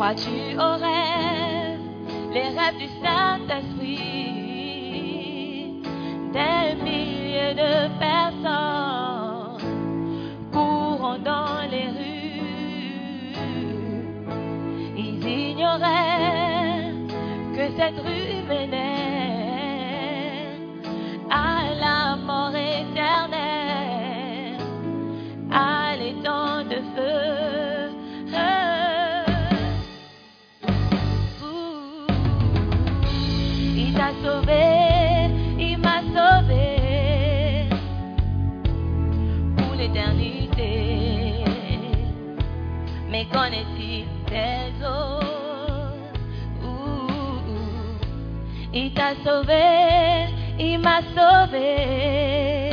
Crois-tu aux rêves, les rêves du Saint-Esprit? Des milliers de personnes courant dans les rues. Ils ignoraient que cette rue menait T'a sauvé, il m'a sauvé.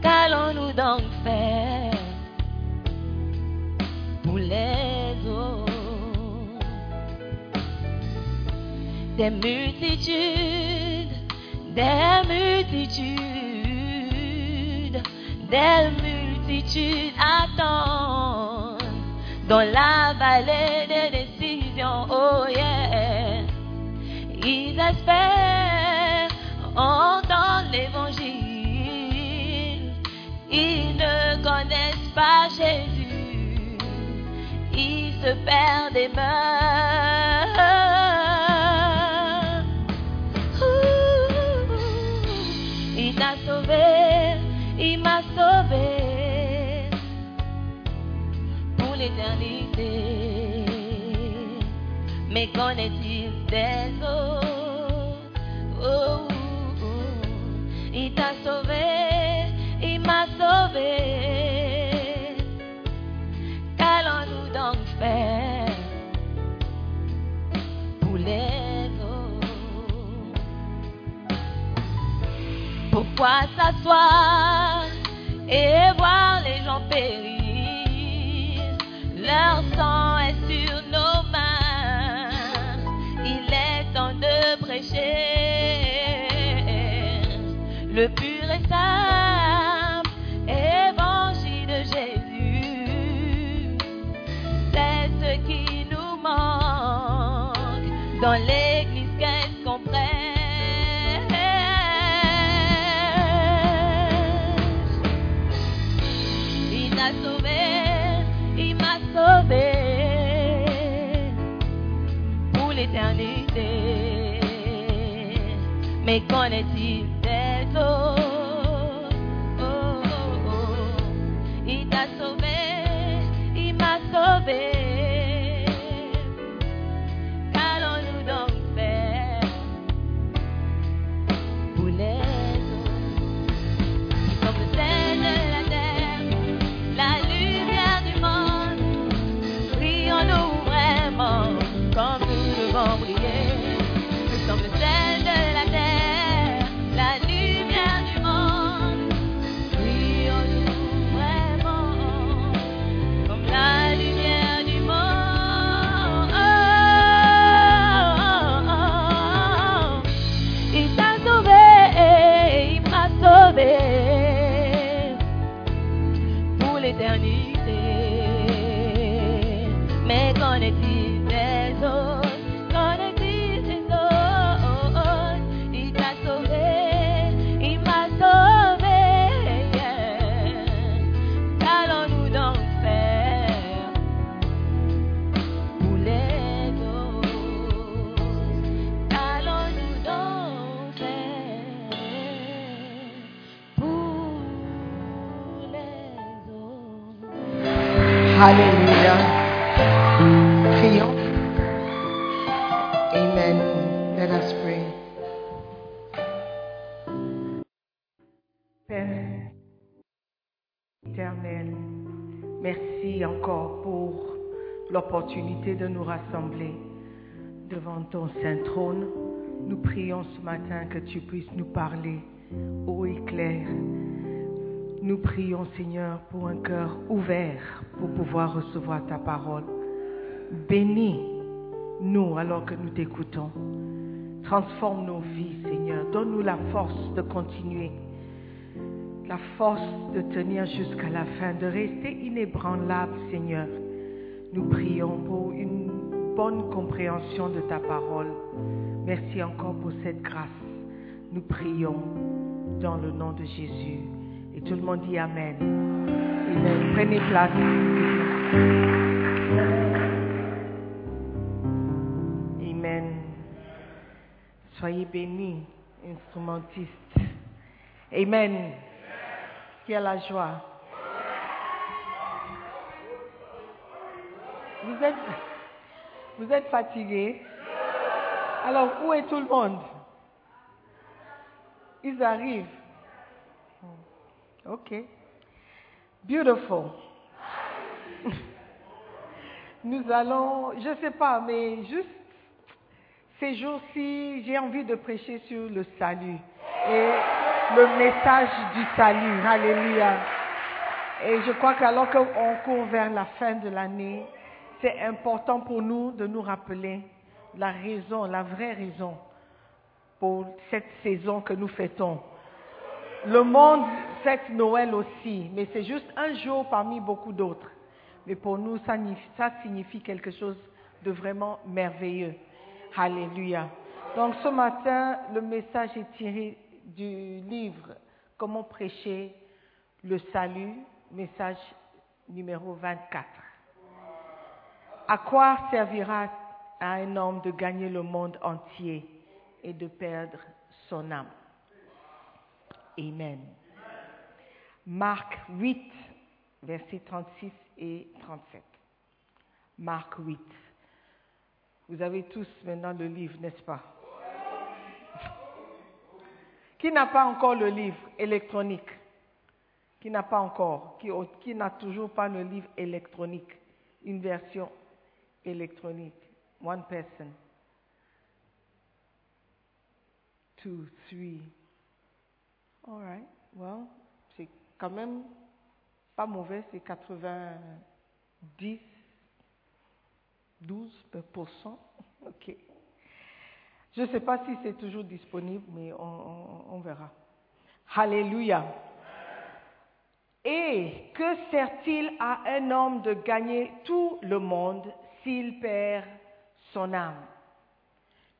Qu'allons-nous donc faire pour les autres? Des multitudes, des multitudes, des multitudes attendent dans la vallée des décisions. Oh ils espèrent entendre l'évangile. Ils ne connaissent pas Jésus. Ils se perdent des mains. Il t'a sauvé, il m'a sauvé pour l'éternité. Mais connaît-il des Pourquoi s'asseoir et pour l'éternité. Mais Alléluia. Prions. Amen. Let us pray. Père éternel, merci encore pour l'opportunité de nous rassembler devant ton saint trône. Nous prions ce matin que tu puisses nous parler haut et clair. Nous prions, Seigneur, pour un cœur ouvert pour pouvoir recevoir ta parole. Bénis-nous alors que nous t'écoutons. Transforme nos vies, Seigneur. Donne-nous la force de continuer, la force de tenir jusqu'à la fin, de rester inébranlable, Seigneur. Nous prions pour une bonne compréhension de ta parole. Merci encore pour cette grâce. Nous prions dans le nom de Jésus. Tout le monde dit Amen. Amen. Prenez place. Amen. Soyez bénis, instrumentistes. Amen. Qui a la joie? Vous êtes, vous êtes fatigués. Alors, où est tout le monde? Ils arrivent. Ok. Beautiful. Nous allons, je ne sais pas, mais juste ces jours-ci, j'ai envie de prêcher sur le salut et le message du salut. Alléluia. Et je crois qu'alors qu'on court vers la fin de l'année, c'est important pour nous de nous rappeler la raison, la vraie raison pour cette saison que nous fêtons. Le monde fête Noël aussi, mais c'est juste un jour parmi beaucoup d'autres. Mais pour nous, ça, ça signifie quelque chose de vraiment merveilleux. Alléluia. Donc ce matin, le message est tiré du livre Comment prêcher le salut, message numéro 24. À quoi servira à un homme de gagner le monde entier et de perdre son âme? Amen. Marc 8, versets 36 et 37. Marc 8. Vous avez tous maintenant le livre, n'est-ce pas? Qui n'a pas encore le livre électronique? Qui n'a pas encore? Qui, qui n'a toujours pas le livre électronique? Une version électronique. One person. Two, three. All right. Well, c'est quand même pas mauvais, c'est 90, 12%. OK. Je ne sais pas si c'est toujours disponible, mais on, on- on verra. Alléluia. Et que sert-il à un homme de gagner tout le monde s'il perd son âme?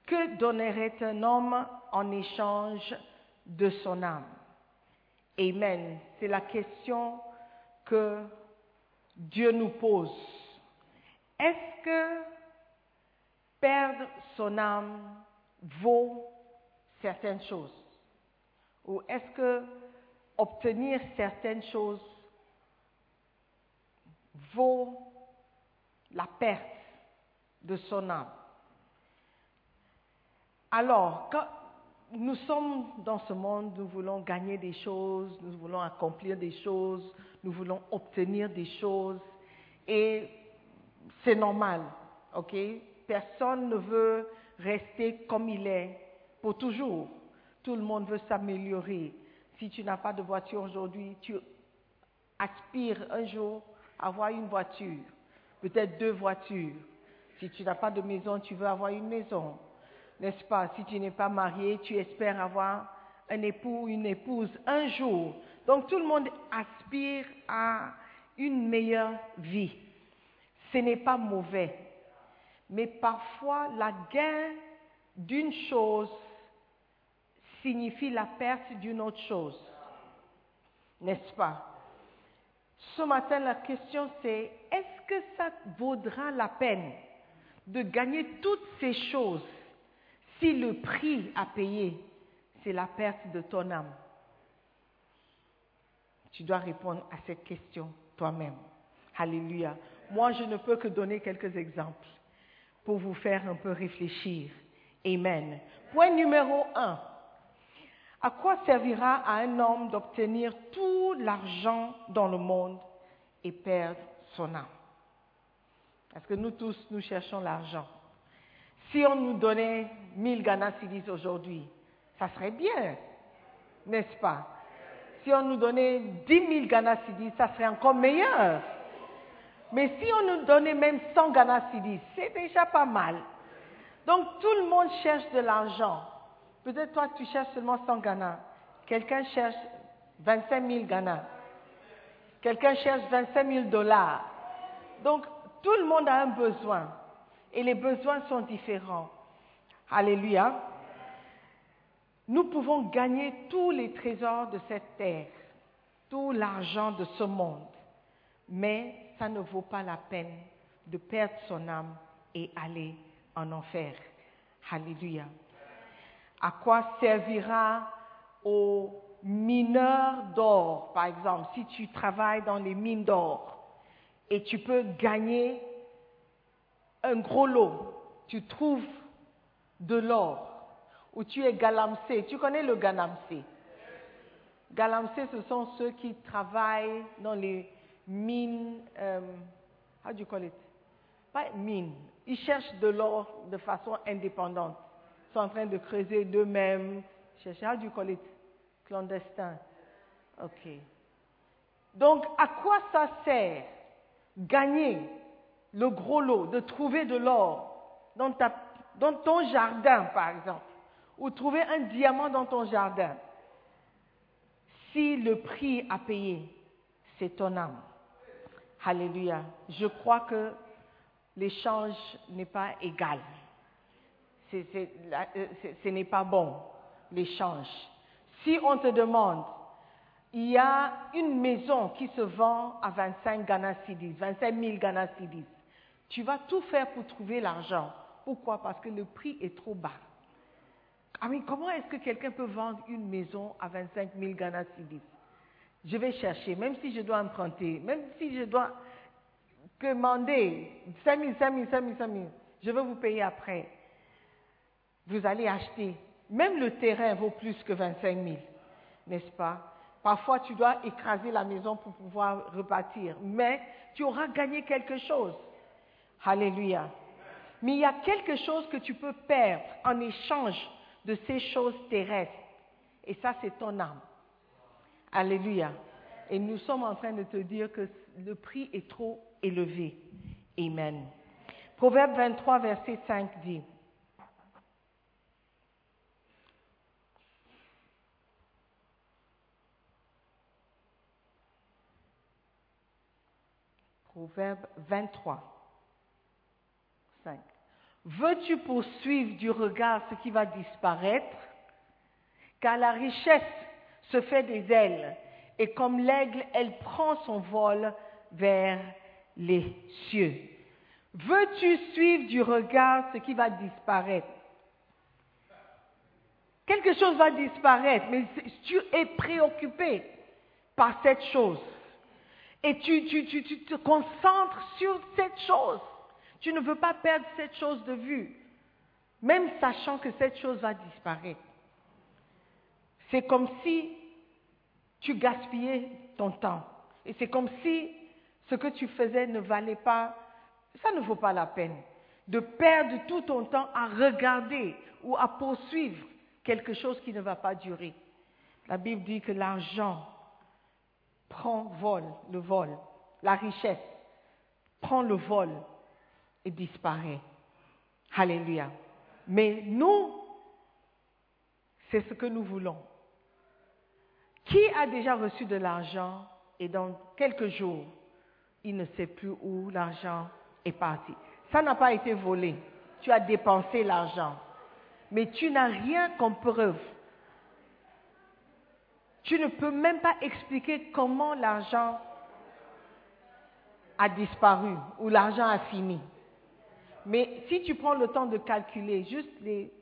Que donnerait un homme en échange de son âme? Amen. C'est la question que Dieu nous pose. Est-ce que perdre son âme vaut certaines choses? Ou est-ce que obtenir certaines choses vaut la perte de son âme? Alors, quand nous sommes dans ce monde, nous voulons gagner des choses, nous voulons accomplir des choses, nous voulons obtenir des choses, et c'est normal, ok? Personne ne veut rester comme il est pour toujours. Tout le monde veut s'améliorer. Si tu n'as pas de voiture aujourd'hui, tu aspires un jour à avoir une voiture, peut-être deux voitures. Si tu n'as pas de maison, tu veux avoir une maison. N'est-ce pas? Si tu n'es pas marié, tu espères avoir un époux ou une épouse un jour. Donc tout le monde aspire à une meilleure vie. Ce n'est pas mauvais. Mais parfois, la gain d'une chose signifie la perte d'une autre chose. N'est-ce pas? Ce matin, la question c'est, est-ce que ça vaudra la peine de gagner toutes ces choses si le prix à payer, c'est la perte de ton âme Tu dois répondre à cette question toi-même. Alléluia. Moi, je ne peux que donner quelques exemples pour vous faire un peu réfléchir. Amen. Point numéro un. À quoi servira à un homme d'obtenir tout l'argent dans le monde et perdre son âme? Parce que nous tous, nous cherchons l'argent. Si on nous donnait 1000 Ghana Cedis aujourd'hui, ça serait bien, n'est-ce pas? Si on nous donnait 10 000 Ghana Cedis, ça serait encore meilleur. Mais si on nous donnait même 100 Ghana Cedis, c'est déjà pas mal. Donc tout le monde cherche de l'argent. Peut-être toi, tu cherches seulement 100 Ghana. Quelqu'un cherche 25 000 Ghana. Quelqu'un cherche 25 000 dollars. Donc tout le monde a un besoin. Et les besoins sont différents. Alléluia. Nous pouvons gagner tous les trésors de cette terre, tout l'argent de ce monde. Mais ça ne vaut pas la peine de perdre son âme et aller en enfer. Alléluia. À quoi servira aux mineurs d'or, par exemple, si tu travailles dans les mines d'or et tu peux gagner un gros lot, tu trouves de l'or, ou tu es galamsé. Tu connais le galamsé? Galamsé, ce sont ceux qui travaillent dans les mines, euh, how do you call it? Pas mines. Ils cherchent de l'or de façon indépendante. Ils sont en train de creuser d'eux-mêmes. Chercher, how do you? Clandestin. Ok. Donc, à quoi ça sert? Gagner le gros lot, de trouver de l'or dans, ton jardin, par exemple, ou trouver un diamant dans ton jardin, si le prix à payer, c'est ton âme. Alléluia. Je crois que l'échange n'est pas égal. Euh, ce n'est pas bon, l'échange. Si on te demande, il y a une maison qui se vend à 25 Ghana Cedis, 25 000 Ghana Cedis, tu vas tout faire pour trouver l'argent. Pourquoi? Parce que le prix est trop bas. Ah comment est-ce que quelqu'un peut vendre une maison à 25 000 Ghana Cedis? Je vais chercher, même si je dois emprunter, même si je dois commander 5 000, 5 000, 5 000, 5 000, je vais vous payer après. Vous allez acheter. Même le terrain vaut plus que 25 000, n'est-ce pas? Parfois, tu dois écraser la maison pour pouvoir repartir, mais tu auras gagné quelque chose. Alléluia. Mais il y a quelque chose que tu peux perdre en échange de ces choses terrestres. Et ça, c'est ton âme. Alléluia. Et nous sommes en train de te dire que le prix est trop élevé. Amen. Proverbe 23, verset 5 dit. Proverbe 23, 5. Veux-tu poursuivre du regard ce qui va disparaître? Car la richesse se fait des ailes, et comme l'aigle, elle prend son vol vers les cieux. Veux-tu suivre du regard ce qui va disparaître? Quelque chose va disparaître, mais tu es préoccupé par cette chose. Et tu, tu te concentres sur cette chose. Tu ne veux pas perdre cette chose de vue, même sachant que cette chose va disparaître. C'est comme si tu gaspillais ton temps. Et c'est comme si ce que tu faisais ne valait pas, ça ne vaut pas la peine de perdre tout ton temps à regarder ou à poursuivre quelque chose qui ne va pas durer. La Bible dit que l'argent prend vol, le vol, la richesse prend le vol disparaît. Alléluia. Mais nous, c'est ce que nous voulons. Qui a déjà reçu de l'argent et dans quelques jours, il ne sait plus où l'argent est parti Ça n'a pas été volé. Tu as dépensé l'argent. Mais tu n'as rien comme preuve. Tu ne peux même pas expliquer comment l'argent a disparu ou l'argent a fini. Mais si tu prends le temps de calculer juste les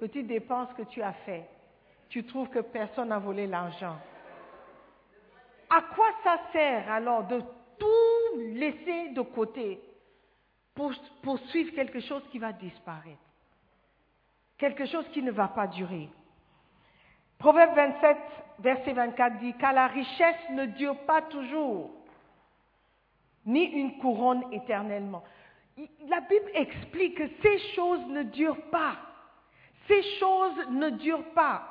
petites dépenses que tu as faites, tu trouves que personne n'a volé l'argent. À quoi ça sert alors de tout laisser de côté pour poursuivre quelque chose qui va disparaître? Quelque chose qui ne va pas durer. Proverbe 27, verset 24 dit, car la richesse ne dure pas toujours, ni une couronne éternellement. La Bible explique que ces choses ne durent pas. Ces choses ne durent pas.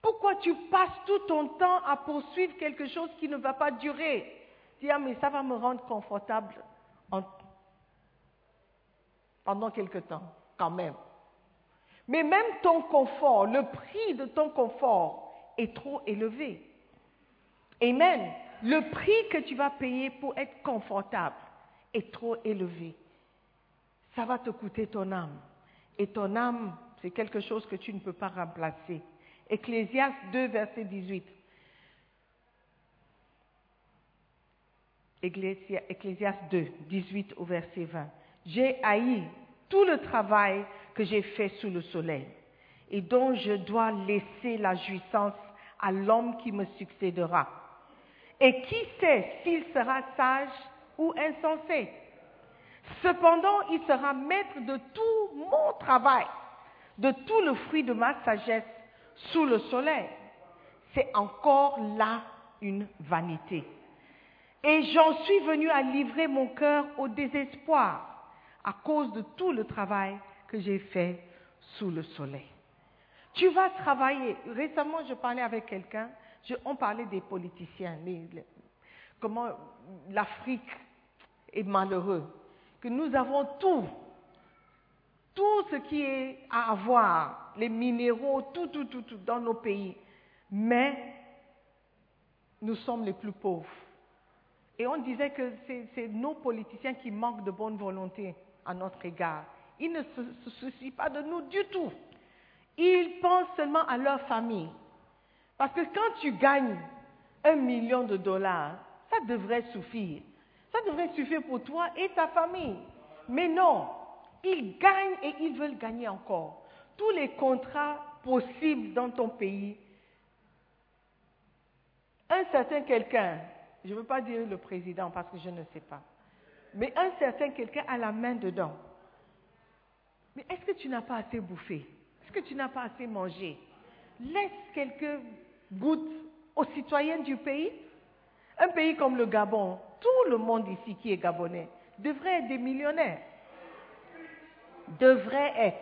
Pourquoi tu passes tout ton temps à poursuivre quelque chose qui ne va pas durer? Dis, ah, mais ça va me rendre confortable pendant quelque temps, quand même. Mais même ton confort, le prix de ton confort est trop élevé. Amen. Le prix que tu vas payer pour être confortable est trop élevé. Ça va te coûter ton âme. Et ton âme, c'est quelque chose que tu ne peux pas remplacer. Ecclésiaste 2, verset 18. Ecclésiaste 2, 18 au verset 20. J'ai haï tout le travail que j'ai fait sous le soleil et dont je dois laisser la jouissance à l'homme qui me succédera. Et qui sait s'il sera sage ou insensé Cependant, il sera maître de tout mon travail, de tout le fruit de ma sagesse sous le soleil. C'est encore là une vanité. Et j'en suis venu à livrer mon cœur au désespoir à cause de tout le travail que j'ai fait sous le soleil. Tu vas travailler. Récemment, je parlais avec quelqu'un, on parlait des politiciens, comment l'Afrique est malheureux, que nous avons tout, tout ce qui est à avoir, les minéraux, tout, tout, tout, tout dans nos pays, mais nous sommes les plus pauvres. Et on disait que c'est nos politiciens qui manquent de bonne volonté à notre égard. Ils ne se, soucient pas de nous du tout. Ils pensent seulement à leur famille. Parce que quand tu gagnes un million de dollars, ça devrait suffire. Ça devrait suffire pour toi et ta famille. Mais non, ils gagnent et ils veulent gagner encore. Tous les contrats possibles dans ton pays, un certain quelqu'un, je ne veux pas dire le président parce que je ne sais pas, mais un certain quelqu'un a la main dedans. Mais est-ce que tu n'as pas assez bouffé? Est-ce que tu n'as pas assez mangé? Laisse quelques gouttes aux citoyens du pays. Un pays comme le Gabon, tout le monde ici qui est gabonais devrait être des millionnaires. Devrait être.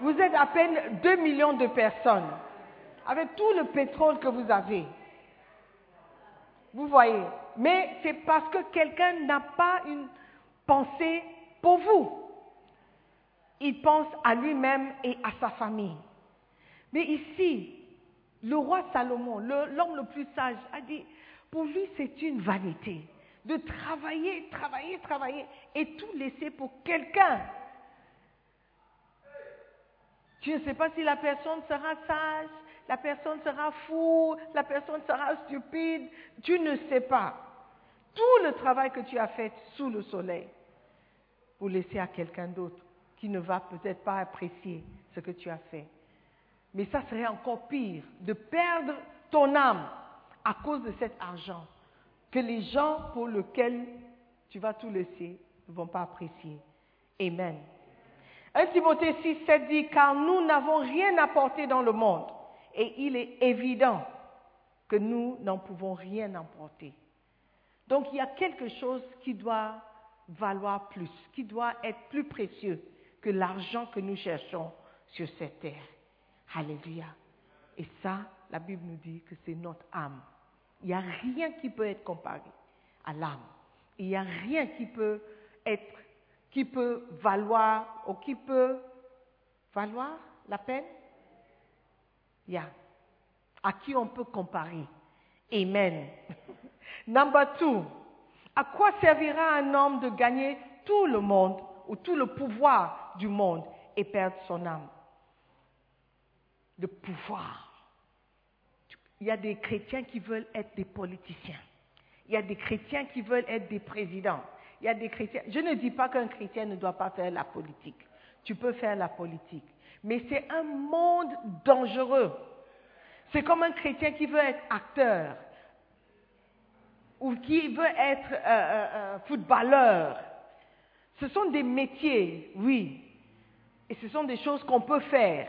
Vous êtes à peine 2 millions de personnes avec tout le pétrole que vous avez. Vous voyez. Mais c'est parce que quelqu'un n'a pas une pensée pour vous il pense à lui-même et à sa famille. Mais ici, le roi Salomon, l'homme le, plus sage, a dit, pour lui c'est une vanité de travailler, travailler, travailler et tout laisser pour quelqu'un. Tu ne sais pas si la personne sera sage, la personne sera fou, la personne sera stupide, tu ne sais pas. Tout le travail que tu as fait sous le soleil pour laisser à quelqu'un d'autre qui ne va peut-être pas apprécier ce que tu as fait. Mais ça serait encore pire de perdre ton âme à cause de cet argent que les gens pour lesquels tu vas tout laisser ne vont pas apprécier. Amen. 1 Timothée 6, 7 dit, car nous n'avons rien apporté dans le monde et il est évident que nous n'en pouvons rien emporter. Donc il y a quelque chose qui doit valoir plus, qui doit être plus précieux que l'argent que nous cherchons sur cette terre. Alléluia. Et ça, la Bible nous dit que c'est notre âme. Il n'y a rien qui peut être comparé à l'âme. Il n'y a rien qui peut être, qui peut valoir ou qui peut valoir la peine. Il y a. À qui on peut comparer. Amen. Number two. À quoi servira un homme de gagner tout le monde ou tout le pouvoir du monde et perdre son âme? Le pouvoir. Il y a des chrétiens qui veulent être des politiciens. Il y a des chrétiens qui veulent être des présidents. Il y a des chrétiens. Je ne dis pas qu'un chrétien ne doit pas faire la politique. Tu peux faire la politique. Mais c'est un monde dangereux. C'est comme un chrétien qui veut être acteur ou qui veut être euh, euh, euh, footballeur. Ce sont des métiers, oui. Et ce sont des choses qu'on peut faire.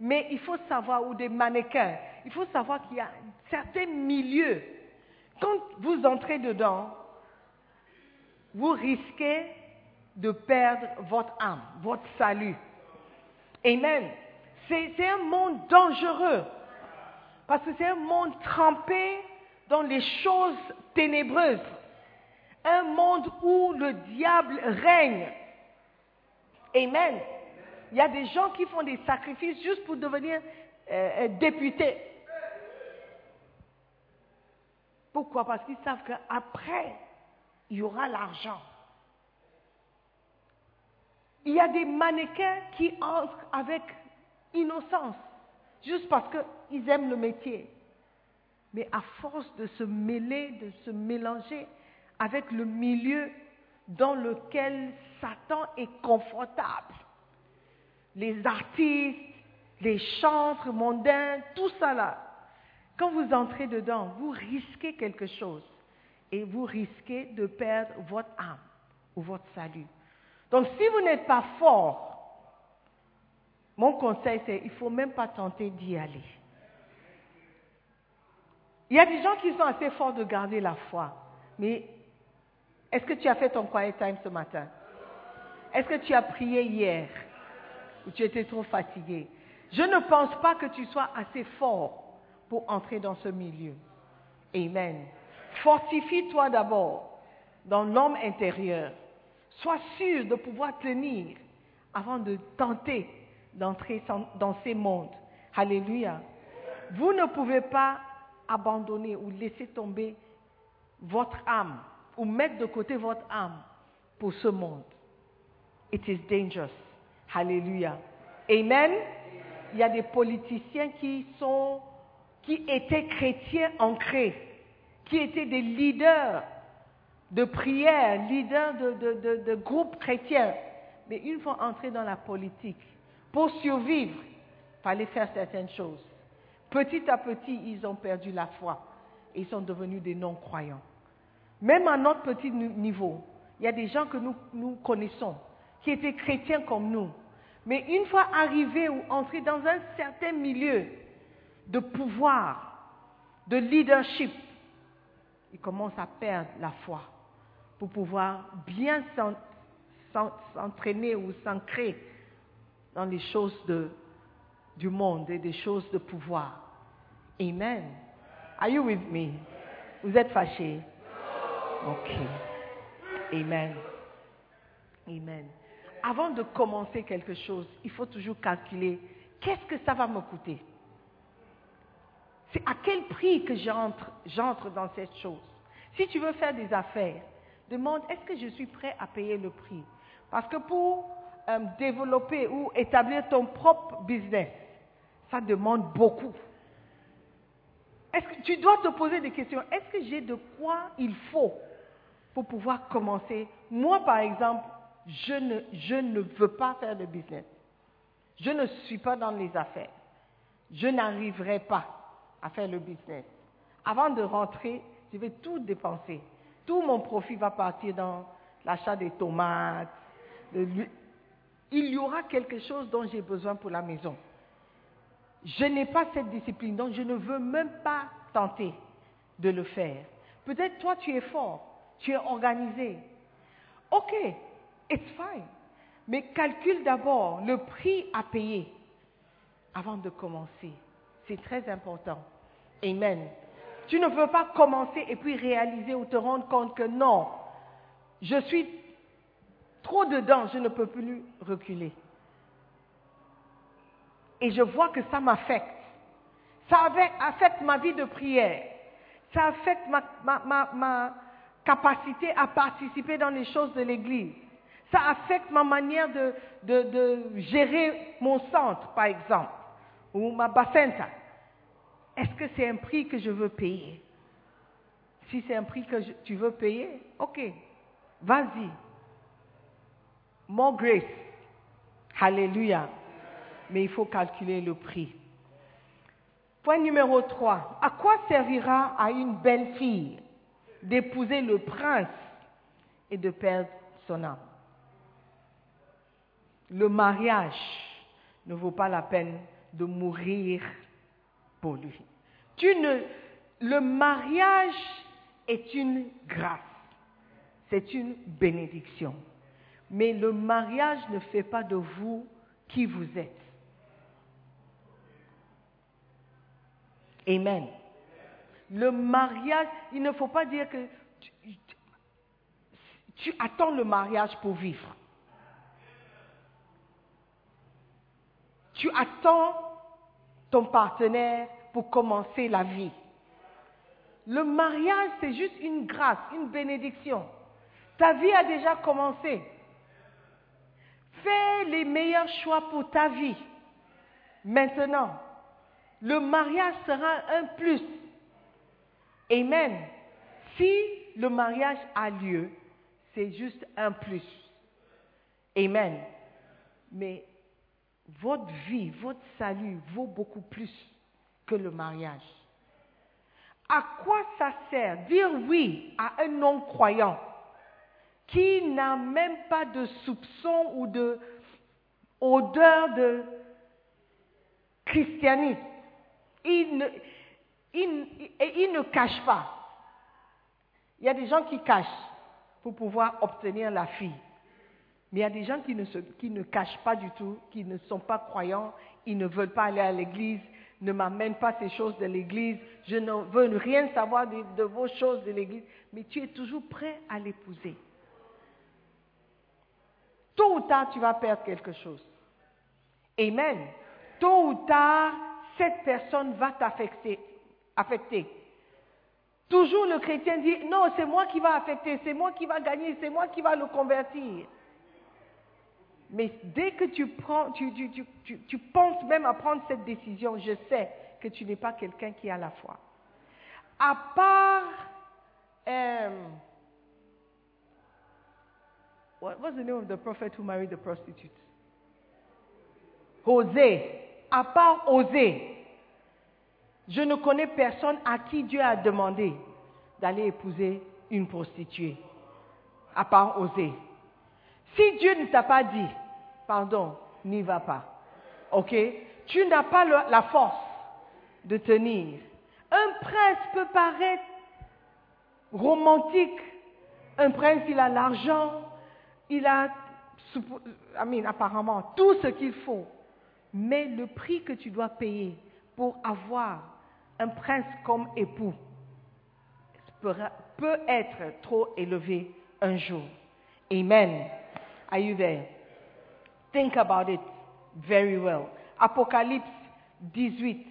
Mais il faut savoir, ou des mannequins, il faut savoir qu'il y a certains milieux. Quand vous entrez dedans, vous risquez de perdre votre âme, votre salut. Amen. C'est un monde dangereux. Parce que c'est un monde trempé dans les choses ténébreuses. Un monde où le diable règne. Amen. Il y a des gens qui font des sacrifices juste pour devenir euh, euh, députés. Pourquoi? Parce qu'ils savent qu'après, il y aura l'argent. Il y a des mannequins qui entrent avec innocence, juste parce qu'ils aiment le métier. Mais à force de se mêler, de se mélanger avec le milieu dans lequel Satan est confortable, les artistes, les chantres mondains, tout ça là, quand vous entrez dedans, vous risquez quelque chose et vous risquez de perdre votre âme ou votre salut. Donc si vous n'êtes pas fort, mon conseil c'est il ne faut même pas tenter d'y aller. Il y a des gens qui sont assez forts de garder la foi, mais est-ce que tu as fait ton quiet time ce matin? Est-ce que tu as prié hier? Ou tu étais trop fatigué Je ne pense pas que tu sois assez fort pour entrer dans ce milieu. Amen. Fortifie-toi d'abord dans l'homme intérieur. Sois sûr de pouvoir tenir avant de tenter d'entrer dans ces mondes. Alléluia. Vous ne pouvez pas abandonner ou laisser tomber votre âme ou mettre de côté votre âme pour ce monde. It is dangerous. Alléluia. Amen. Il y a des politiciens qui sont, qui étaient chrétiens ancrés, qui étaient des leaders de prière, leaders de, groupes chrétiens. Mais une fois entrés dans la politique, pour survivre, il fallait faire certaines choses. Petit à petit, ils ont perdu la foi et ils sont devenus des non-croyants. Même à notre petit niveau, il y a des gens que nous connaissons, qui étaient chrétiens comme nous. Mais une fois arrivés ou entrés dans un certain milieu de pouvoir, de leadership, ils commencent à perdre la foi pour pouvoir bien s'entraîner ou s'ancrer dans les choses du monde et des choses de pouvoir. Amen. Are you with me? Vous êtes fâchés? Ok. Amen. Amen. Avant de commencer quelque chose, il faut toujours calculer qu'est-ce que ça va me coûter? C'est à quel prix que j'entre, dans cette chose? Si tu veux faire des affaires, demande est-ce que je suis prêt à payer le prix? Parce que pour euh, développer ou établir ton propre business, ça demande beaucoup. Est-ce que tu dois te poser des questions? Est-ce que j'ai de quoi il faut pour pouvoir commencer? Moi, par exemple, je ne, veux pas faire de business. Je ne suis pas dans les affaires. Je n'arriverai pas à faire le business. Avant de rentrer, je vais tout dépenser. Tout mon profit va partir dans l'achat des tomates. Il y aura quelque chose dont j'ai besoin pour la maison. Je n'ai pas cette discipline, donc je ne veux même pas tenter de le faire. Peut-être toi, tu es fort, tu es organisé. Ok, it's fine. Mais calcule d'abord le prix à payer avant de commencer. C'est très important. Amen. Tu ne veux pas commencer et puis réaliser ou te rendre compte que non, je suis trop dedans, je ne peux plus reculer. Et je vois que ça m'affecte. Ça affecte ma vie de prière. Ça affecte ma, capacité à participer dans les choses de l'Église. Ça affecte ma manière de, gérer mon centre, par exemple, ou ma bacenta. Est-ce que c'est un prix que je veux payer? Si c'est un prix que tu veux payer, ok, vas-y. More grace. Alléluia. Mais il faut calculer le prix. Point numéro 3. À quoi servira à une belle fille d'épouser le prince et de perdre son âme? Le mariage ne vaut pas la peine de mourir pour lui. Le mariage est une grâce, c'est une bénédiction. Mais le mariage ne fait pas de vous qui vous êtes. Amen. Le mariage, il ne faut pas dire que tu, attends le mariage pour vivre. Tu attends ton partenaire pour commencer la vie. Le mariage, c'est juste une grâce, une bénédiction. Ta vie a déjà commencé. Fais les meilleurs choix pour ta vie. Maintenant, le mariage sera un plus. Amen. Si le mariage a lieu, c'est juste un plus. Amen. Mais votre vie, votre salut vaut beaucoup plus que le mariage. À quoi ça sert dire oui à un non-croyant qui n'a même pas de soupçon ou de de christianisme? Et il ne cache pas. Il y a des gens qui cachent pour pouvoir obtenir la fille. Mais il y a des gens qui ne, cachent pas du tout, qui ne sont pas croyants, ils ne veulent pas aller à l'église, ne m'amènent pas ces choses de l'église, je ne veux rien savoir de, de vos choses de l'église, mais tu es toujours prêt à l'épouser. Tôt ou tard, tu vas perdre quelque chose. Amen. Tôt ou tard, cette personne va t'affecter. Affecter. Toujours le chrétien dit, non, c'est moi qui va affecter, c'est moi qui va gagner, c'est moi qui va le convertir. Mais dès que tu, prends, tu, tu, tu, tu, penses même à prendre cette décision, je sais que tu n'es pas quelqu'un qui a la foi. À part, um, what was the name of the prophet who married the prostitute? José. À part Osée, je ne connais personne à qui Dieu a demandé d'aller épouser une prostituée, à part Osée. Si Dieu ne t'a pas dit, pardon, n'y va pas. OK? Tu n'as pas la force de tenir. Un prince peut paraître romantique. Un prince, il a l'argent, il a, I apparemment, tout ce qu'il faut. Mais le prix que tu dois payer pour avoir un prince comme époux peut être trop élevé un jour. Amen. Are you there? Think about it very well. Apocalypse 18,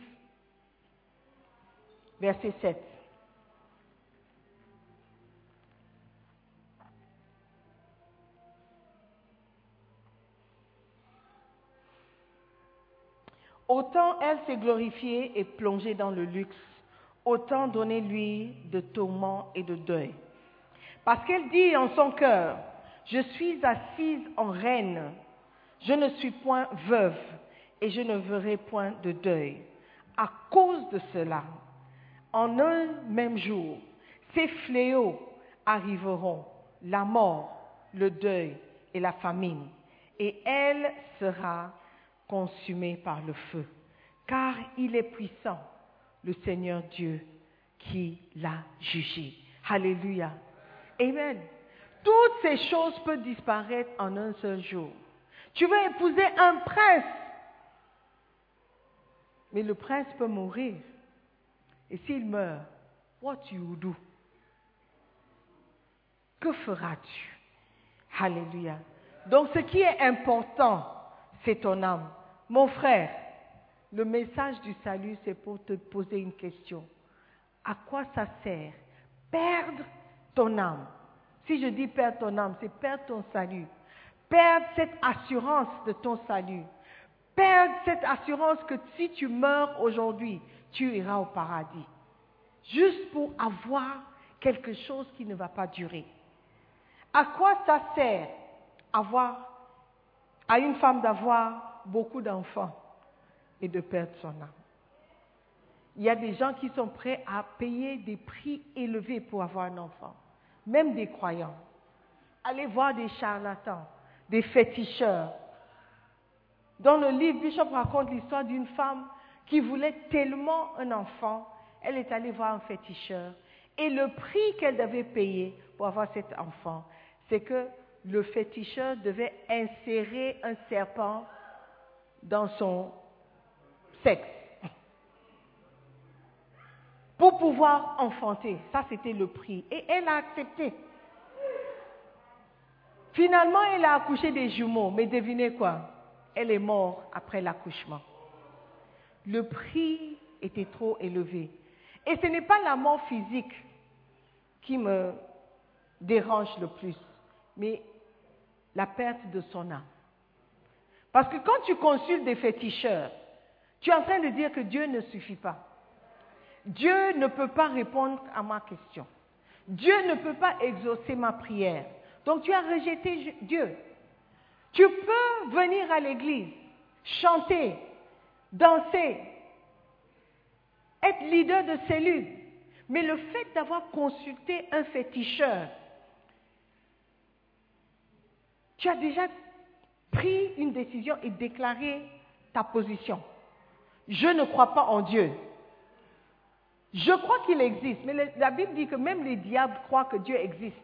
verset 7. Autant elle s'est glorifiée et plongée dans le luxe, autant donner-lui de tourments et de deuil. Parce qu'elle dit en son cœur, je suis assise en reine, je ne suis point veuve, et je ne verrai point de deuil. À cause de cela, en un même jour, ces fléaux arriveront, la mort, le deuil et la famine, et elle sera consumée par le feu, car il est puissant, le Seigneur Dieu, qui l'a jugé. Alléluia. Amen. Toutes ces choses peuvent disparaître en un seul jour. Tu veux épouser un prince, mais le prince peut mourir. Et s'il meurt, what you do? Que feras-tu? Alléluia. Donc ce qui est important, c'est ton âme. Mon frère, le message du salut, c'est pour te poser une question. À quoi ça sert? Perdre ton âme. Si je dis perdre ton âme, c'est perdre ton salut. Perdre cette assurance de ton salut. Perdre cette assurance que si tu meurs aujourd'hui, tu iras au paradis. Juste pour avoir quelque chose qui ne va pas durer. À quoi ça sert à une femme d'avoir beaucoup d'enfants et de perdre son âme? Il y a des gens qui sont prêts à payer des prix élevés pour avoir un enfant, même des croyants. Allez voir des charlatans, des féticheurs. Dans le livre, Bishop raconte l'histoire d'une femme qui voulait tellement un enfant, elle est allée voir un féticheur. Et le prix qu'elle devait payer pour avoir cet enfant, c'est que le féticheur devait insérer un serpent dans son sexe pour pouvoir enfanter. Ça, c'était le prix. Et elle a accepté. Finalement, elle a accouché des jumeaux, mais devinez quoi? Elle est morte après l'accouchement. Le prix était trop élevé. Et ce n'est pas la mort physique qui me dérange le plus, mais la perte de son âme. Parce que quand tu consultes des féticheurs, tu es en train de dire que Dieu ne suffit pas. Dieu ne peut pas répondre à ma question. Dieu ne peut pas exaucer ma prière. Donc tu as rejeté Dieu. Tu peux venir à l'église, chanter, danser, être leader de cellule. Mais le fait d'avoir consulté un féticheur, tu as déjà pris une décision et déclaré ta position. Je ne crois pas en Dieu. Je crois qu'il existe, mais la Bible dit que même les diables croient que Dieu existe.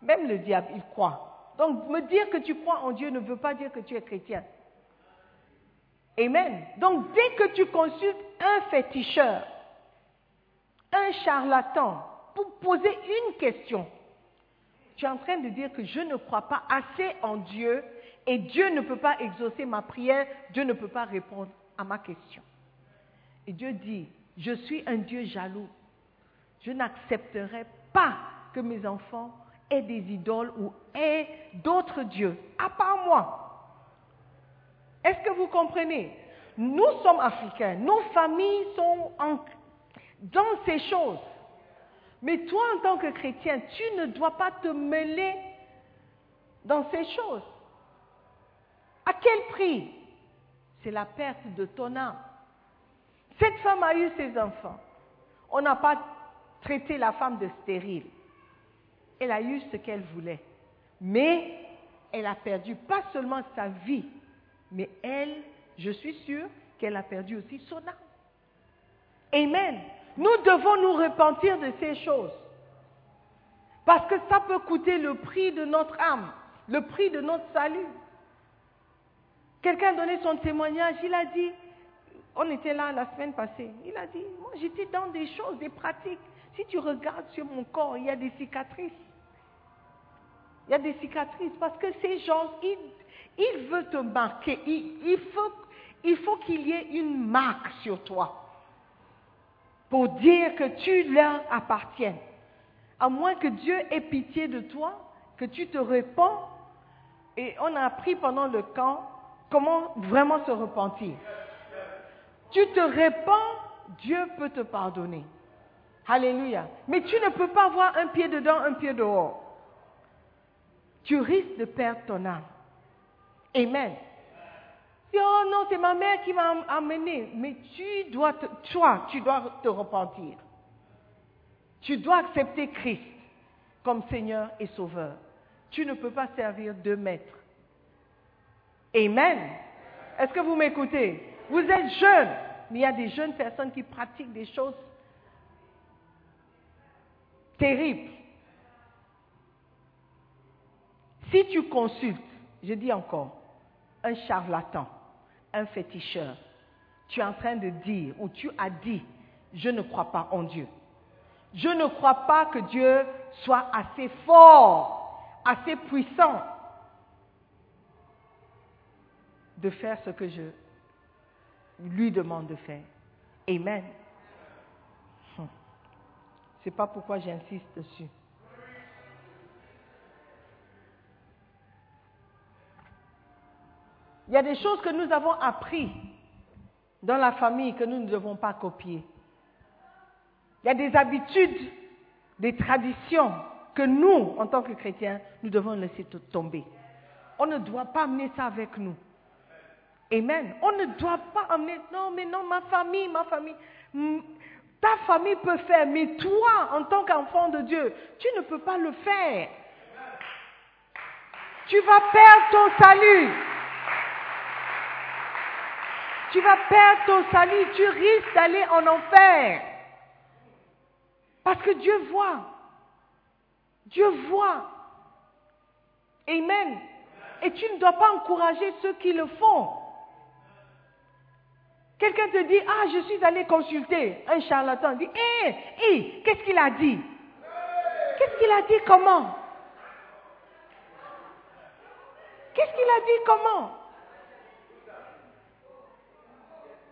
Même le diable, il croit. Donc, me dire que tu crois en Dieu ne veut pas dire que tu es chrétien. Amen. Donc, dès que tu consultes un féticheur, un charlatan, pour poser une question, tu es en train de dire que je ne crois pas assez en Dieu et Dieu ne peut pas exaucer ma prière, Dieu ne peut pas répondre à ma question. Et Dieu dit, je suis un Dieu jaloux. Je n'accepterai pas que mes enfants aient des idoles ou aient d'autres dieux, à part moi. Est-ce que vous comprenez? Nous sommes africains, nos familles sont dans ces choses. Mais toi, en tant que chrétien, tu ne dois pas te mêler dans ces choses. À quel prix? C'est la perte de ton âme. Cette femme a eu ses enfants. On n'a pas traité la femme de stérile. Elle a eu ce qu'elle voulait. Mais elle a perdu pas seulement sa vie, mais elle, je suis sûre qu'elle a perdu aussi son âme. Amen. Nous devons nous repentir de ces choses. Parce que ça peut coûter le prix de notre âme, le prix de notre salut. Quelqu'un a donné son témoignage, il a dit, on était là la semaine passée, il a dit, moi j'étais dans des choses, des pratiques. Si tu regardes sur mon corps, il y a des cicatrices. Il y a des cicatrices parce que ces gens, ils, veulent te marquer. Il, faut, il faut qu'il y ait une marque sur toi pour dire que tu leur appartiens. À moins que Dieu ait pitié de toi, que tu te répands. Et on a appris pendant le camp comment vraiment se repentir. Tu te répands, Dieu peut te pardonner. Alléluia. Mais tu ne peux pas avoir un pied dedans, un pied dehors. Tu risques de perdre ton âme. Amen. Oh non, c'est ma mère qui m'a amené. Mais tu dois, te, toi, tu dois te repentir. Tu dois accepter Christ comme Seigneur et Sauveur. Tu ne peux pas servir deux maîtres. Amen. Est-ce que vous m'écoutez? Vous êtes jeune, mais il y a des jeunes personnes qui pratiquent des choses terribles. Si tu consultes, je dis encore, un charlatan, un féticheur, tu es en train de dire, ou tu as dit, je ne crois pas en Dieu. Je ne crois pas que Dieu soit assez fort, assez puissant de faire ce que je lui demande de faire. Amen. Hum. C'est pas pourquoi j'insiste dessus. Il y a des choses que nous avons apprises dans la famille que nous ne devons pas copier. Il y a des habitudes, des traditions que nous, en tant que chrétiens, nous devons laisser tomber. On ne doit pas amener ça avec nous. Amen. On ne doit pas amener, non, mais non, ma famille, ma famille. Hmm, ta famille peut faire, mais toi, en tant qu'enfant de Dieu, tu ne peux pas le faire. Tu vas perdre ton salut. Tu vas perdre ton salut. Tu risques d'aller en enfer. Parce que Dieu voit. Dieu voit. Amen. Et tu ne dois pas encourager ceux qui le font. Quelqu'un te dit, ah, je suis allé consulter un charlatan. Dit, hé, hé, qu'est-ce qu'il a dit? Qu'est-ce qu'il a dit comment? Qu'est-ce qu'il a dit comment?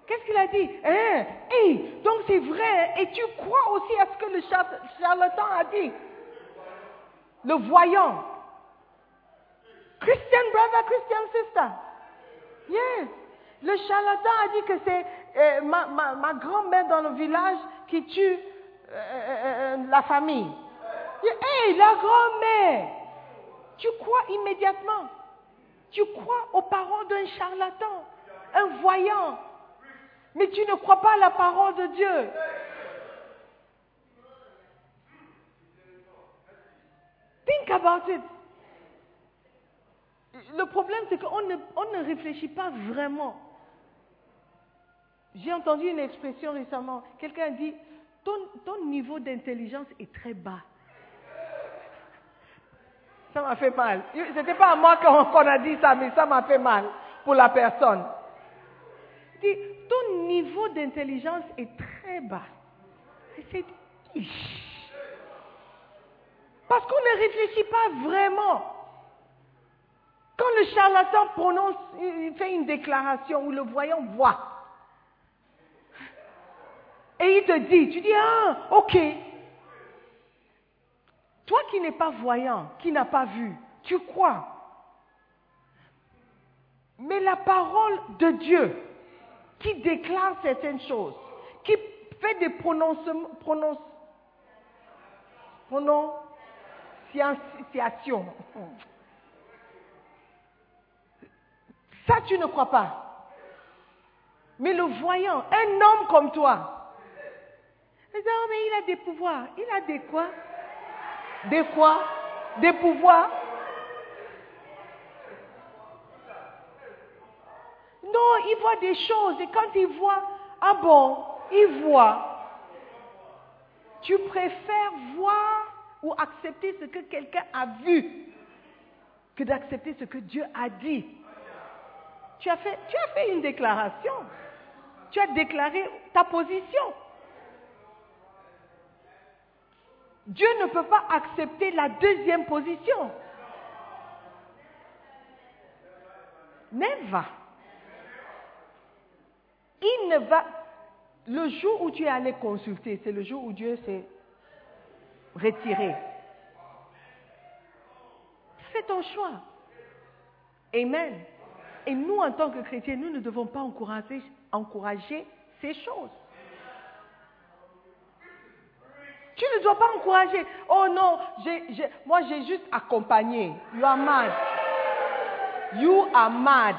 Qu'est-ce qu'il a dit? Hein? Hé, donc c'est vrai. Et tu crois aussi à ce que le charlatan a dit? Le voyant. Christian brother, Christian sister. Yes. Le charlatan a dit que c'est euh, ma, grand-mère dans le village qui tue euh, euh, la famille. Hé, hey, la grand-mère Tu crois immédiatement. Tu crois aux paroles d'un charlatan, un voyant. Mais tu ne crois pas à la parole de Dieu. Think about it. Le problème, c'est qu'on ne, on ne réfléchit pas vraiment. J'ai entendu une expression récemment. Quelqu'un dit, ton, ton niveau d'intelligence est très bas. Ça m'a fait mal. Ce n'était pas à moi qu'on a dit ça, mais ça m'a fait mal pour la personne. Dit, ton niveau d'intelligence est très bas. C'est Parce qu'on ne réfléchit pas vraiment. Quand le charlatan prononce, il fait une déclaration où le voyant voit. Et il te dit, tu dis, ah, ok. Toi qui n'es pas voyant, qui n'as pas vu, tu crois. Mais la parole de Dieu, qui déclare certaines choses, qui fait des prononciations. Ça, tu ne crois pas. Mais le voyant, un homme comme toi, il dit, oh, mais il a des pouvoirs. Il a des quoi? Des quoi? Des pouvoirs Non, il voit des choses et quand il voit, ah bon, il voit. Tu préfères voir ou accepter ce que quelqu'un a vu que d'accepter ce que Dieu a dit? Tu as fait une déclaration. Tu as déclaré ta position. Dieu ne peut pas accepter la deuxième position. Never. Il ne va. Le jour où tu es allé consulter, c'est le jour où Dieu s'est retiré. Fais ton choix. Amen. Et nous, en tant que chrétiens, nous ne devons pas encourager, encourager ces choses. Tu ne dois pas encourager. Oh non, moi j'ai juste accompagné. You are mad. You are mad.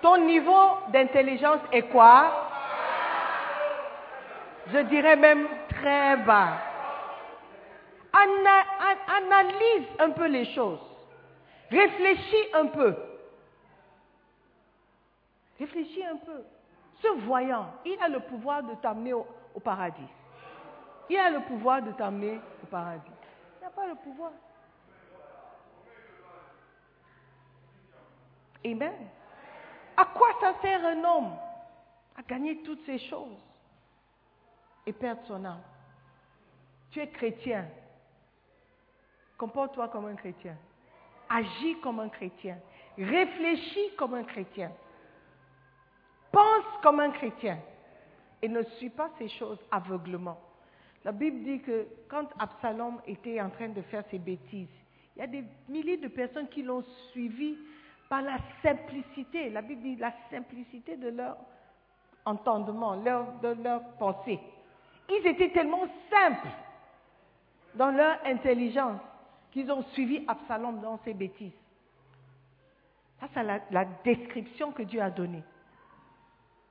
Ton niveau d'intelligence est quoi? Je dirais même très bas. Ana- an- analyse un peu les choses. Réfléchis un peu. Réfléchis un peu. Ce voyant, il a le pouvoir de t'amener au paradis. Il a le pouvoir de t'amener au paradis. Il n'a pas le pouvoir. Amen. À quoi ça sert un homme à gagner toutes ces choses et perdre son âme? Tu es chrétien. Comporte-toi comme un chrétien. Agis comme un chrétien. Réfléchis comme un chrétien. Pense comme un chrétien. Et ne suis pas ces choses aveuglement. La Bible dit que quand Absalom était en train de faire ses bêtises, il y a des milliers de personnes qui l'ont suivi par la simplicité. La Bible dit la simplicité de leur entendement, de leur pensée. Ils étaient tellement simples dans leur intelligence qu'ils ont suivi Absalom dans ses bêtises. Ça, c'est la description que Dieu a donnée.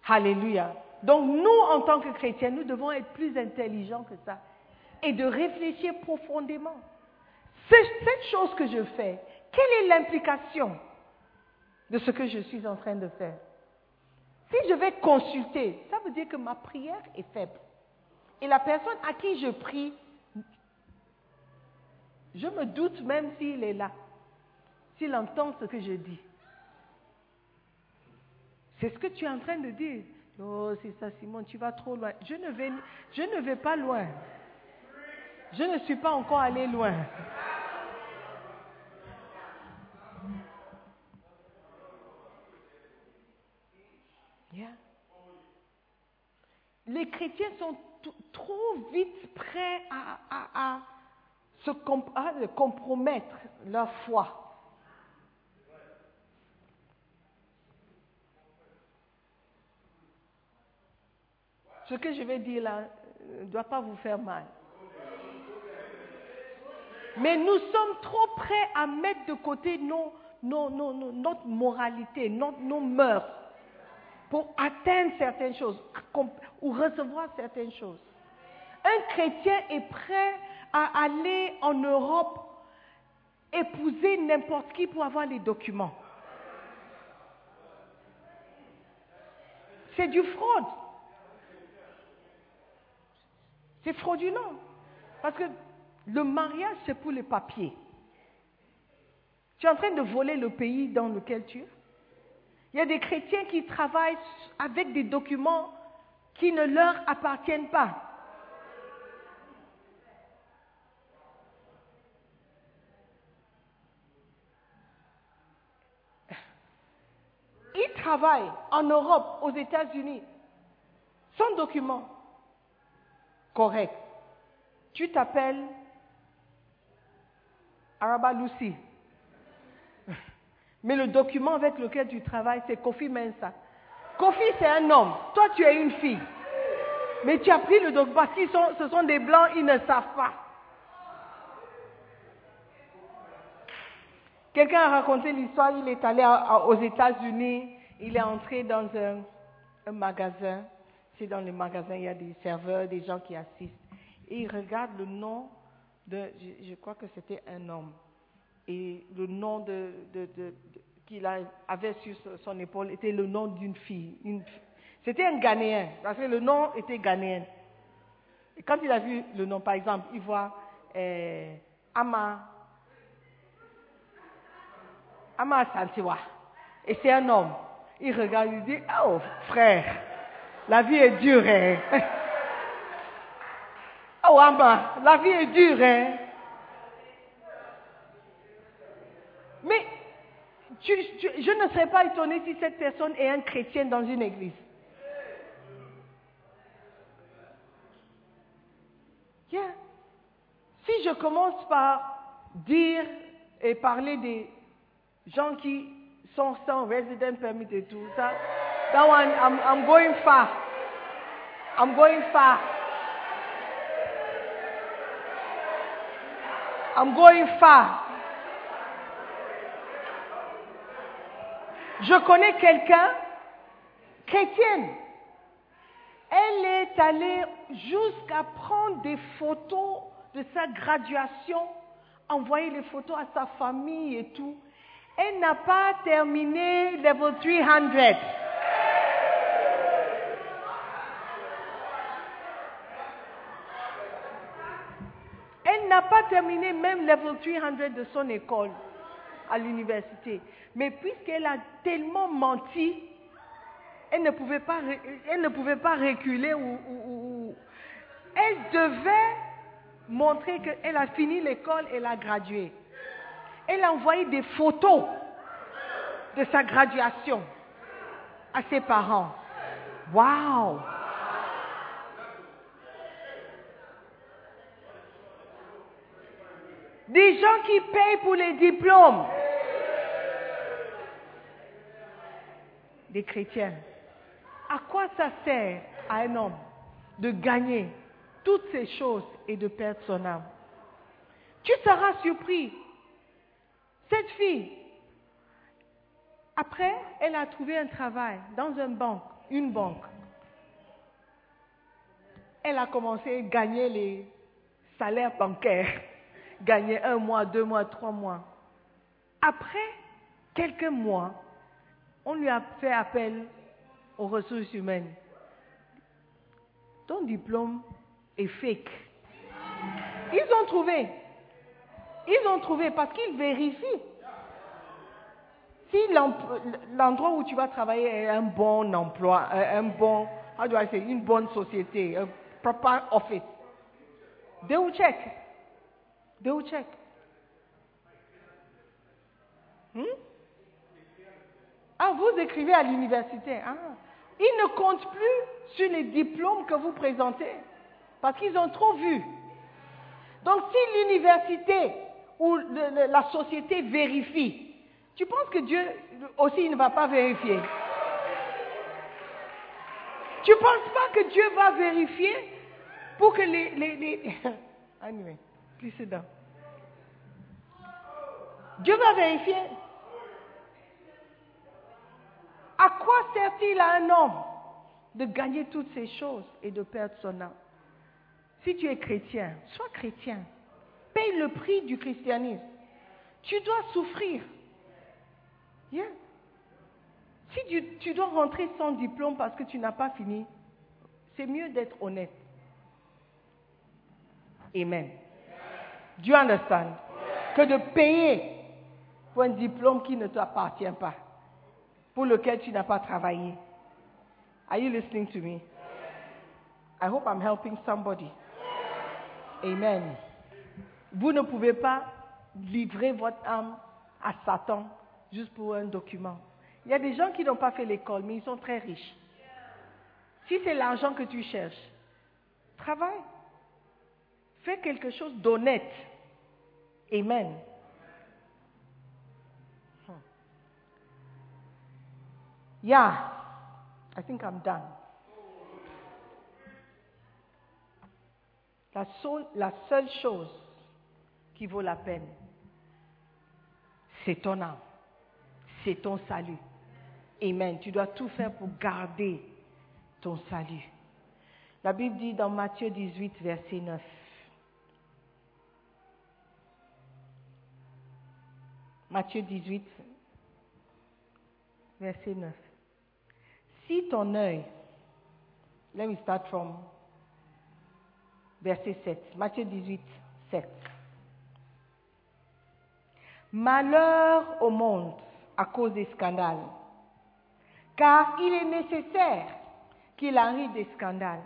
Alléluia. Donc nous, en tant que chrétiens, nous devons être plus intelligents que ça et de réfléchir profondément. Cette chose que je fais, quelle est l'implication de ce que je suis en train de faire? Si je vais consulter, ça veut dire que ma prière est faible. Et la personne à qui je prie, je me doute même s'il est là, s'il entend ce que je dis. C'est ce que tu es en train de dire. Oh, c'est ça, Simon, tu vas trop loin. Je ne vais, je ne vais pas loin. Je ne suis pas encore allé loin. Les chrétiens sont trop vite prêts à, se à compromettre leur foi. Ce que je vais dire là euh, ne doit pas vous faire mal. Mais nous sommes trop prêts à mettre de côté notre moralité, nos mœurs, pour atteindre certaines choses ou recevoir certaines choses. Un chrétien est prêt à aller en Europe épouser n'importe qui pour avoir les documents. C'est du fraude. C'est fraudulent. Parce que le mariage, c'est pour les papiers. Tu es en train de voler le pays dans lequel tu es. Il y a des chrétiens qui travaillent avec des documents qui ne leur appartiennent pas. Ils travaillent en Europe, aux États-Unis, sans document correct. Tu t'appelles Araba Lucy. Mais le document avec lequel tu travailles, c'est Kofi Mensa. Kofi, c'est un homme. Toi, tu es une fille. Mais tu as pris le document parce que ce sont des blancs, ils ne savent pas. Quelqu'un a raconté l'histoire, il est allé aux États-Unis, il est entré dans un magasin. Dans les magasins, il y a des serveurs, des gens qui assistent. Et il regarde le nom de, je, crois que c'était un homme. Et le nom de, qu'il avait sur son- épaule était le nom d'une fille. C'était un Ghanéen, parce que le nom était ghanéen. Et quand il a vu le nom, par exemple, il voit euh, Ama, Ama Santiwa. Et c'est un homme. Il regarde, il dit, oh frère, la vie est dure. Hein? Oh Ama, la vie est dure. Hein? Mais je ne serais pas étonné si cette personne est un chrétien dans une église. Si je commence par dire et parler des gens qui sont sans resident permit et tout ça, that one, I'm, I'm going far. I'm going far. I'm going far. Je connais quelqu'un, chrétienne. Elle est allée jusqu'à prendre des photos de sa graduation, envoyer les photos à sa famille et tout. Elle n'a pas terminé level 300. Elle n'a pas terminé même level 300 de son école à l'université. Mais puisqu'elle a tellement menti, elle ne pouvait pas, elle ne pouvait pas reculer ou- Elle devait montrer qu'elle a fini l'école, elle a gradué. Elle a envoyé des photos de sa graduation à ses parents. Waouh! Des gens qui payent pour les diplômes. Des chrétiens. À quoi ça sert à un homme de gagner toutes ces choses et de perdre son âme? Tu seras surpris. Cette fille, après, elle a trouvé un travail dans une banque, une banque. Elle a commencé à gagner les salaires bancaires. Gagner un mois, deux mois, trois mois. Après quelques mois, on lui a fait appel aux ressources humaines. Ton diplôme est fake. Ils ont trouvé. Ils ont trouvé parce qu'ils vérifient. Si l'endroit où tu vas travailler est un bon emploi, euh, un bon, how do I une bonne société, un proper office, they will check. They will check. Hmm? Ah, vous écrivez à l'université. Ah. Ils ne comptent plus sur les diplômes que vous présentez parce qu'ils ont trop vu. Donc, si l'université ou la société vérifie, tu penses que Dieu aussi ne va pas vérifier? Tu ne penses pas que Dieu va vérifier pour que les... les, les... down. Dieu va vérifier. À quoi sert-il à un homme de gagner toutes ces choses et de perdre son âme? Si tu es chrétien, sois chrétien. Paye le prix du christianisme. Tu dois souffrir. Si tu dois rentrer sans diplôme parce que tu n'as pas fini, c'est mieux d'être honnête. Amen. Do you understand? Que de payer pour un diplôme qui ne t'appartient pas, pour lequel tu n'as pas travaillé. Are you listening to me? I hope I'm helping somebody. Amen. Vous ne pouvez pas livrer votre âme à Satan juste pour un document. Il y a des gens qui n'ont pas fait l'école, mais ils sont très riches. Si c'est l'argent que tu cherches, travaille. Fais quelque chose d'honnête. Amen. Hmm. Yeah, I think I'm done. La la seule chose qui vaut la peine, c'est ton âme, c'est ton salut. Amen. Tu dois tout faire pour garder ton salut. La Bible dit dans Matthieu 18, verset 9. Matthieu 18, verset 9. Si ton œil, let me start from verset 7, Matthieu 18, 7. Malheur au monde à cause des scandales, car il est nécessaire qu'il arrive des scandales,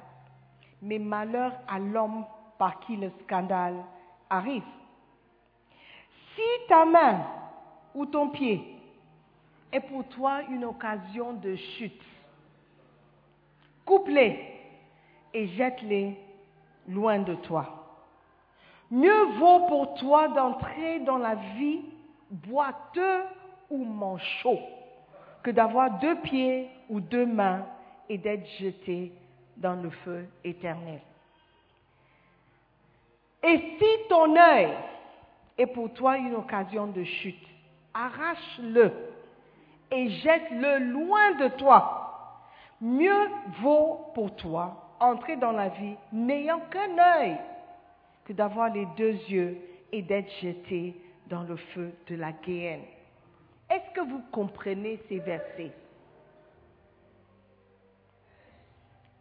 mais malheur à l'homme par qui le scandale arrive. Si ta main ou ton pied est pour toi une occasion de chute, coupe-les et jette-les loin de toi. Mieux vaut pour toi d'entrer dans la vie boiteux ou manchot que d'avoir deux pieds ou deux mains et d'être jeté dans le feu éternel. Et si ton œil est pour toi une occasion de chute, arrache-le et jette-le loin de toi. Mieux vaut pour toi entrer dans la vie n'ayant qu'un œil que d'avoir les deux yeux et d'être jeté dans le feu de la guéhenne. Est-ce que vous comprenez ces versets?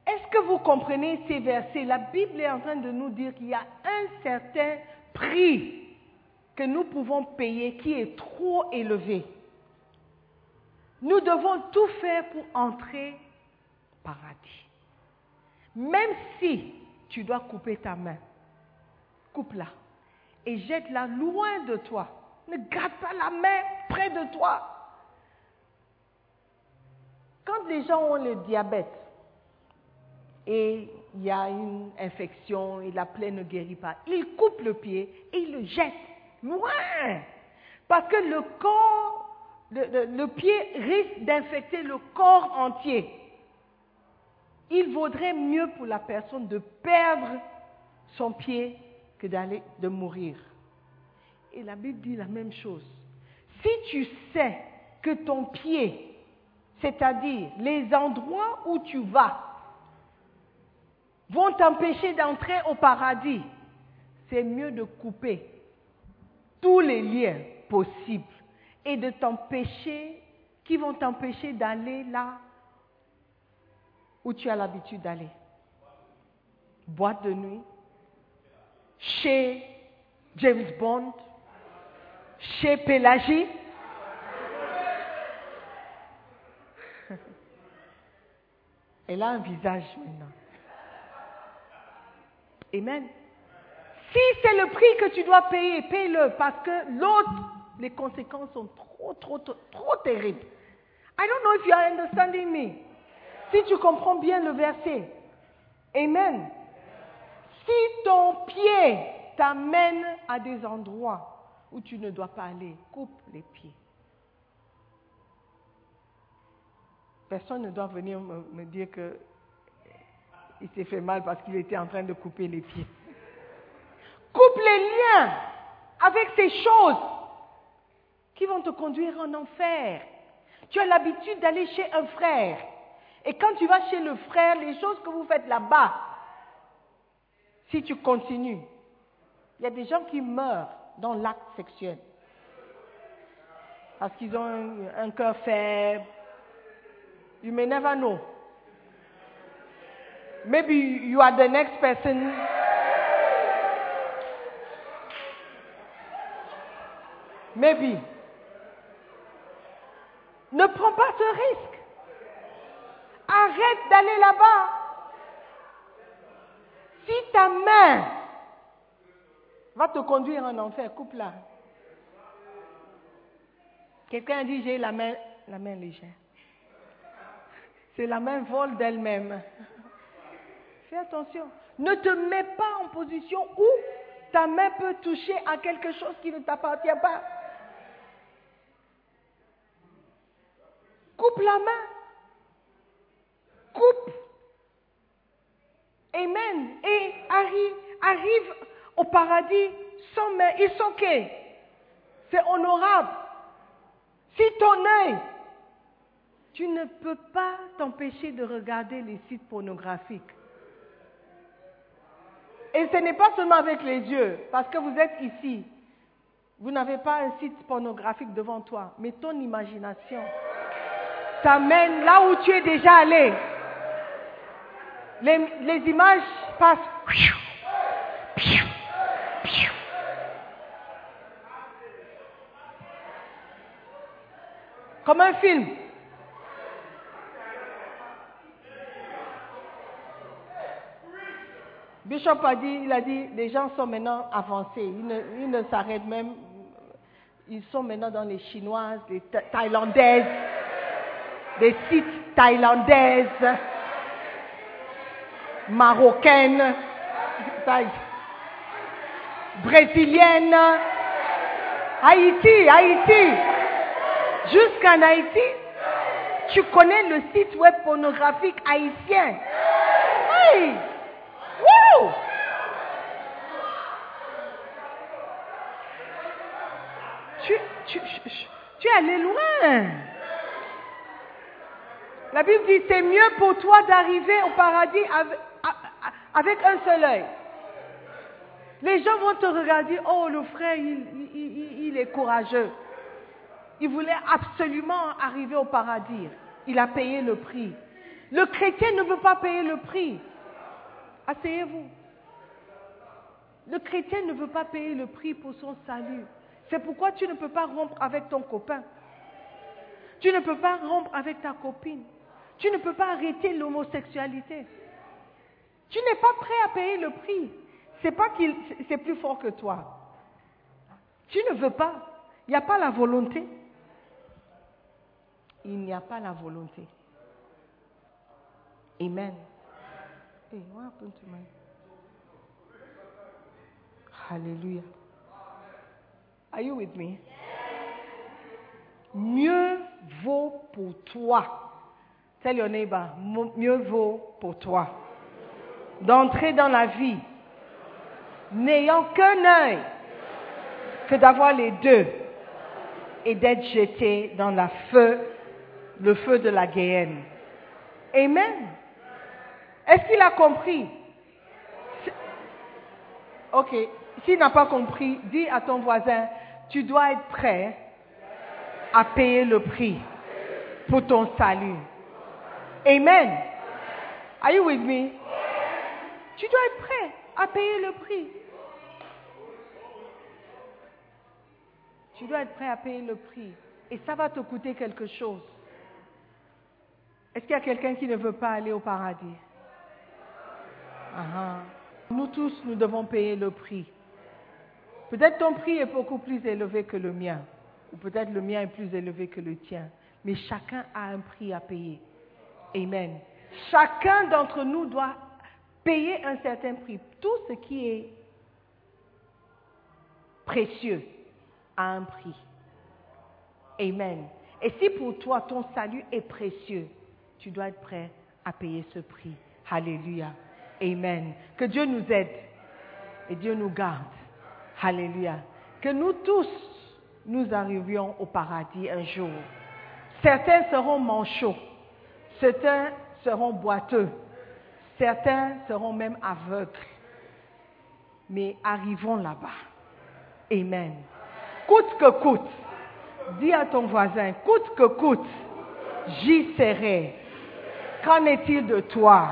Est-ce que vous comprenez ces versets? La Bible est en train de nous dire qu'il y a un certain prix que nous pouvons payer qui est trop élevé. Nous devons tout faire pour entrer au paradis. Même si tu dois couper ta main, coupe-la et jette-la loin de toi. Ne garde pas la main près de toi. Quand les gens ont le diabète et il y a une infection et la plaie ne guérit pas, ils coupent le pied et ils le jettent loin. Parce que le corps, le pied risque d'infecter le corps entier. Il vaudrait mieux pour la personne de perdre son pied que d'aller de mourir. Et la Bible dit la même chose. Si tu sais que ton pied, c'est-à-dire les endroits où tu vas, vont t'empêcher d'entrer au paradis, c'est mieux de couper tous les liens possibles et de t'empêcher, qui vont t'empêcher d'aller là où tu as l'habitude d'aller. Boîte de nuit, chez James Bond, chez Pélagie. Elle a un visage maintenant. Amen. Si c'est le prix que tu dois payer, paye-le parce que l'autre, les conséquences sont trop, trop, trop, terribles. I don't know if you are understanding me. Si tu comprends bien le verset. Amen. Si ton pied t'amène à des endroits où tu ne dois pas aller, coupe les pieds. Personne ne doit venir me, me dire que il s'est fait mal parce qu'il était en train de couper les pieds. Coupe les liens avec ces choses qui vont te conduire en enfer. Tu as l'habitude d'aller chez un frère. Et quand tu vas chez le frère, les choses que vous faites là-bas, si tu continues, il y a des gens qui meurent dans l'acte sexuel. Parce qu'ils ont un, cœur faible. You may never know. Maybe you are the next person. Maybe. Ne prends pas ce risque. Arrête d'aller là-bas. Si ta main va te conduire en enfer, coupe-la. Quelqu'un dit j'ai la main, la main légère. C'est la main vol d'elle-même. Fais attention. Ne te mets pas en position où ta main peut toucher à quelque chose qui ne t'appartient pas. Coupe la main. Coupe. Amen. Et arrive, au paradis sans main. It's okay. C'est honorable. Si ton œil, tu ne peux pas t'empêcher de regarder les sites pornographiques. Et ce n'est pas seulement avec les yeux, parce que vous êtes ici. Vous n'avez pas un site pornographique devant toi, mais ton imagination t'amène là où tu es déjà allé. Les, images passent. Comme un film. Bishop a dit, il a dit, les gens sont maintenant avancés. Ils ne, ils ne s'arrêtent même. Ils sont maintenant dans les chinoises, les tha- thaïlandaises, des sites thaïlandaises, marocaines, brésiliennes, Haïti, Haïti. Jusqu'en Haïti, tu connais le site web pornographique haïtien. Oui. Wouh! Tu, tu, tu, tu es allé loin. La Bible dit, c'est mieux pour toi d'arriver au paradis avec, un seul œil. Les gens vont te regarder, oh, le frère, il est courageux. Il voulait absolument arriver au paradis. Il a payé le prix. Le chrétien ne veut pas payer le prix. Asseyez-vous. Le chrétien ne veut pas payer le prix pour son salut. C'est pourquoi tu ne peux pas rompre avec ton copain. Tu ne peux pas rompre avec ta copine. Tu ne peux pas arrêter l'homosexualité. Tu n'es pas prêt à payer le prix. C'est pas qu'il c'est plus fort que toi. Tu ne veux pas. Il n'y a pas la volonté. Il n'y a pas la volonté. Amen. Hey, what happened to my... Hallelujah. Are you with me? Mieux vaut pour toi. Tell your mieux vaut pour toi. D'entrer dans la vie, n'ayant qu'un œil, que d'avoir les deux et d'être jeté dans la feu, le feu de la guéhenne. Amen. Est-ce qu'il a compris? Ok. S'il n'a pas compris, dis à ton voisin, tu dois être prêt à payer le prix pour ton salut. Amen. Are you with me? Tu dois être prêt à payer le prix. Tu dois être prêt à payer le prix. Et ça va te coûter quelque chose. Est-ce qu'il y a quelqu'un qui ne veut pas aller au paradis? Ah. Nous tous, nous devons payer le prix. Peut-être ton prix est beaucoup plus élevé que le mien, ou peut-être le mien est plus élevé que le tien, mais chacun a un prix à payer. Amen. Chacun d'entre nous doit payer un certain prix. Tout ce qui est précieux a un prix. Amen. Et si pour toi ton salut est précieux, tu dois être prêt à payer ce prix. Alléluia. Amen. Que Dieu nous aide et Dieu nous garde. Alléluia. Que nous tous, nous arrivions au paradis un jour. Certains seront manchots, certains seront boiteux, certains seront même aveugles. Mais arrivons là-bas. Amen. Coûte que coûte, dis à ton voisin, coûte que coûte, j'y serai. Qu'en est-il de toi?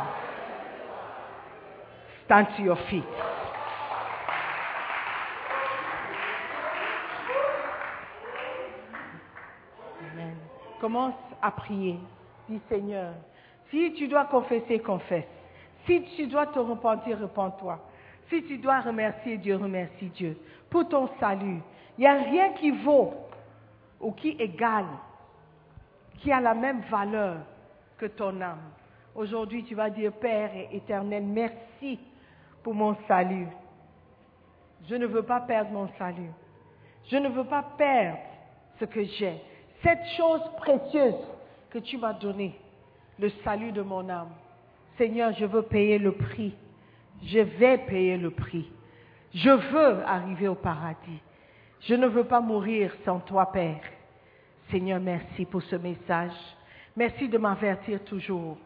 Stand to your feet. Amen. Commence à prier. Dis Seigneur, si tu dois confesser, confesse. Si tu dois te repentir, repens-toi. Si tu dois remercier Dieu, remercie Dieu. Pour ton salut, il n'y a rien qui vaut ou qui égale, qui a la même valeur que ton âme. Aujourd'hui, tu vas dire, Père éternel, merci pour mon salut. Je ne veux pas perdre mon salut. Je ne veux pas perdre ce que j'ai. Cette chose précieuse que tu m'as donnée, le salut de mon âme. Seigneur, je veux payer le prix. Je vais payer le prix. Je veux arriver au paradis. Je ne veux pas mourir sans toi, Père. Seigneur, merci pour ce message. Merci de m'avertir toujours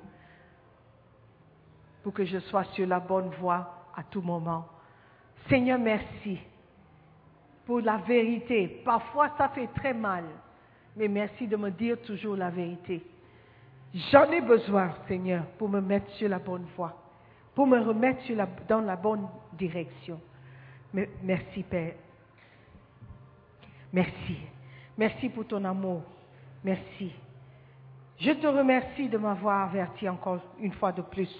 pour que je sois sur la bonne voie à tout moment. Seigneur, merci pour la vérité. Parfois, ça fait très mal, mais merci de me dire toujours la vérité. J'en ai besoin, Seigneur, pour me mettre sur la bonne voie, pour me remettre sur la- dans la bonne direction. Merci, Père. Merci. Merci pour ton amour. Merci. Je te remercie de m'avoir averti encore une fois de plus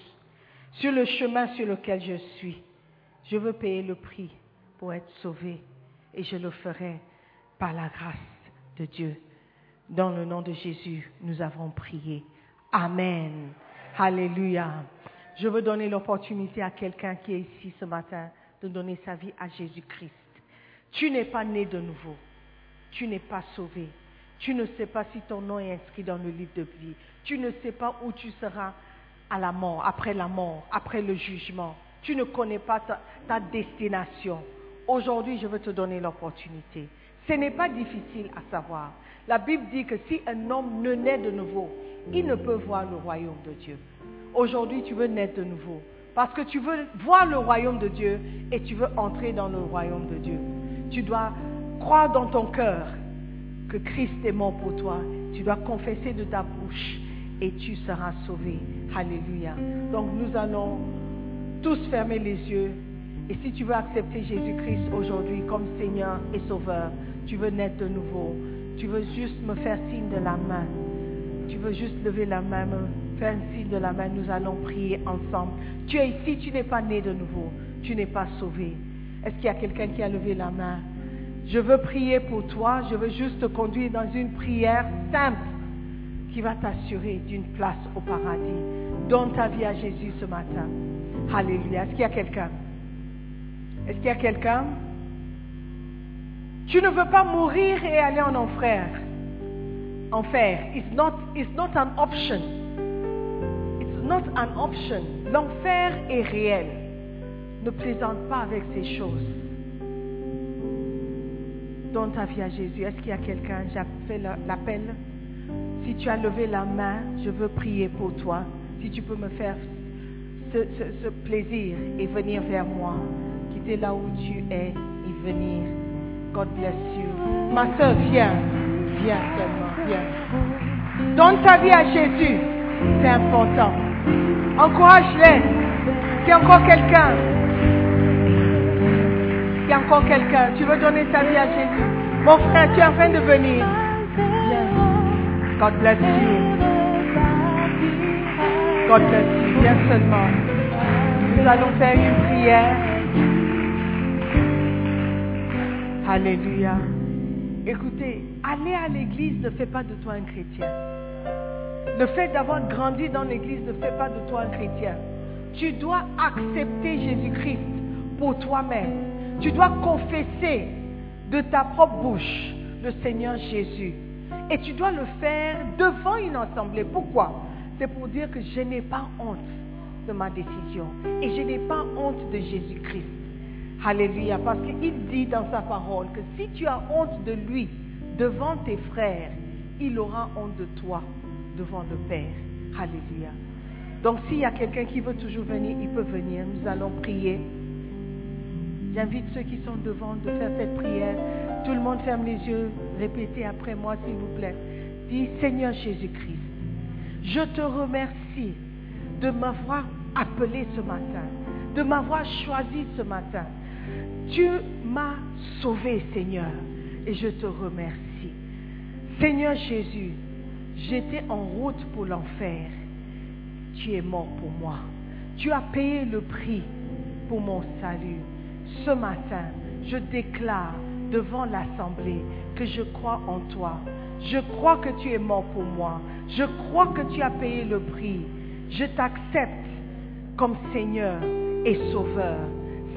sur le chemin sur lequel je suis. Je veux payer le prix pour être sauvé et je le ferai par la grâce de Dieu. Dans le nom de Jésus, nous avons prié. Amen. Alléluia. Je veux donner l'opportunité à quelqu'un qui est ici ce matin de donner sa vie à Jésus-Christ. Tu n'es pas né de nouveau. Tu n'es pas sauvé. Tu ne sais pas si ton nom est inscrit dans le livre de vie. Tu ne sais pas où tu seras à la mort, après la mort, après le jugement. Tu ne connais pas ta, ta destination. Aujourd'hui, je veux te donner l'opportunité. Ce n'est pas difficile à savoir. La Bible dit que si un homme ne naît de nouveau, il ne peut voir le royaume de Dieu. Aujourd'hui, tu veux naître de nouveau. Parce que tu veux voir le royaume de Dieu et tu veux entrer dans le royaume de Dieu. Tu dois croire dans ton cœur que Christ est mort pour toi. Tu dois confesser de ta bouche et tu seras sauvé. Alléluia. Donc nous allons tous fermer les yeux. Et si tu veux accepter Jésus-Christ aujourd'hui comme Seigneur et Sauveur, tu veux naître de nouveau, tu veux juste me faire signe de la main, tu veux juste lever la main, me faire un signe de la main, nous allons prier ensemble. Tu es ici, tu n'es pas né de nouveau, tu n'es pas sauvé. Est-ce qu'il y a quelqu'un qui a levé la main? Je veux prier pour toi, je veux juste te conduire dans une prière simple qui va t'assurer d'une place au paradis. Donne ta vie à Jésus ce matin. Alléluia. Est-ce qu'il y a quelqu'un? Est-ce qu'il y a quelqu'un? Tu ne veux pas mourir et aller en enfer. Enfer. It's not, it's not an option. It's not an option. L'enfer est réel. Ne plaisante pas avec ces choses. Donne ta vie à Jésus. Est-ce qu'il y a quelqu'un? Fait l'appel. Si tu as levé la main, je veux prier pour toi. Si tu peux me faire ce- ce plaisir et venir vers moi. Quitter là où tu es et venir. God bless you. Ma soeur, viens. Viens seulement. Viens. Donne ta vie à Jésus. C'est important. Encourage-les. S'il y a encore quelqu'un. S'il y a encore quelqu'un. Tu veux donner ta vie à Jésus? Mon frère, tu es en train de venir. God bless you. God bless you. Viens seulement. Nous allons faire une prière. Alléluia. Écoutez, aller à l'église ne fait pas de toi un chrétien. Le fait d'avoir grandi dans l'église ne fait pas de toi un chrétien. Tu dois accepter Jésus-Christ pour toi-même. Tu dois confesser de ta propre bouche le Seigneur Jésus. Et tu dois le faire devant une assemblée. Pourquoi? C'est pour dire que je n'ai pas honte de ma décision. Et je n'ai pas honte de Jésus-Christ. Alléluia. Parce qu'il dit dans sa parole que si tu as honte de lui devant tes frères, il aura honte de toi devant le Père. Alléluia. Donc s'il y a quelqu'un qui veut toujours venir, il peut venir. Nous allons prier. J'invite ceux qui sont devant de faire cette prière. Tout le monde ferme les yeux. Répétez après moi, s'il vous plaît. Dis, Seigneur Jésus-Christ, je te remercie de m'avoir appelé ce matin, de m'avoir choisi ce matin. Tu m'as sauvé, Seigneur, et je te remercie. Seigneur Jésus, j'étais en route pour l'enfer. Tu es mort pour moi. Tu as payé le prix pour mon salut. Ce matin, je déclare devant l'Assemblée que je crois en toi. Je crois que tu es mort pour moi. Je crois que tu as payé le prix. Je t'accepte comme Seigneur et Sauveur.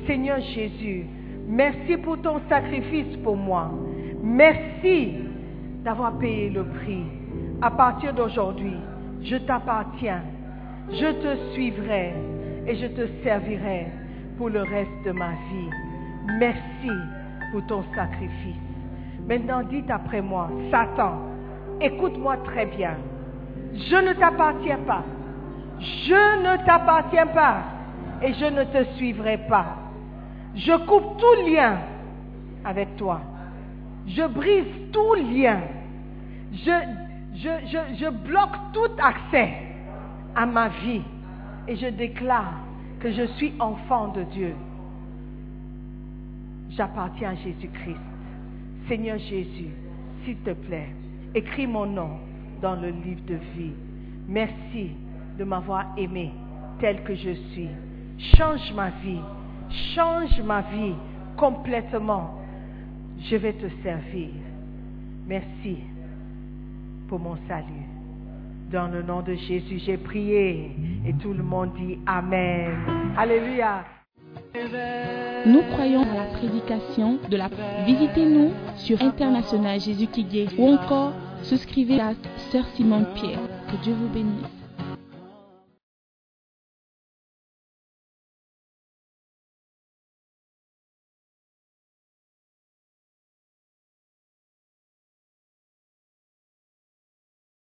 Seigneur Jésus, merci pour ton sacrifice pour moi. Merci d'avoir payé le prix. À partir d'aujourd'hui, je t'appartiens. Je te suivrai et je te servirai pour le reste de ma vie. Merci pour ton sacrifice. Maintenant, dites après moi, Satan, écoute-moi très bien. Je ne t'appartiens pas. Je ne t'appartiens pas et je ne te suivrai pas. Je coupe tout lien avec toi. Je brise tout lien. Je, bloque tout accès à ma vie et je déclare que je suis enfant de Dieu. J'appartiens à Jésus-Christ. Seigneur Jésus, s'il te plaît, écris mon nom dans le livre de vie. Merci de m'avoir aimé tel que je suis. Change ma vie. Change ma vie complètement. Je vais te servir. Merci pour mon salut. Dans le nom de Jésus, j'ai prié et tout le monde dit Amen. Alléluia. Nous croyons à la prédication de la... Visitez-nous sur International Jésus qui ou encore souscrivez à Sœur Simone Pierre. Que Dieu vous bénisse.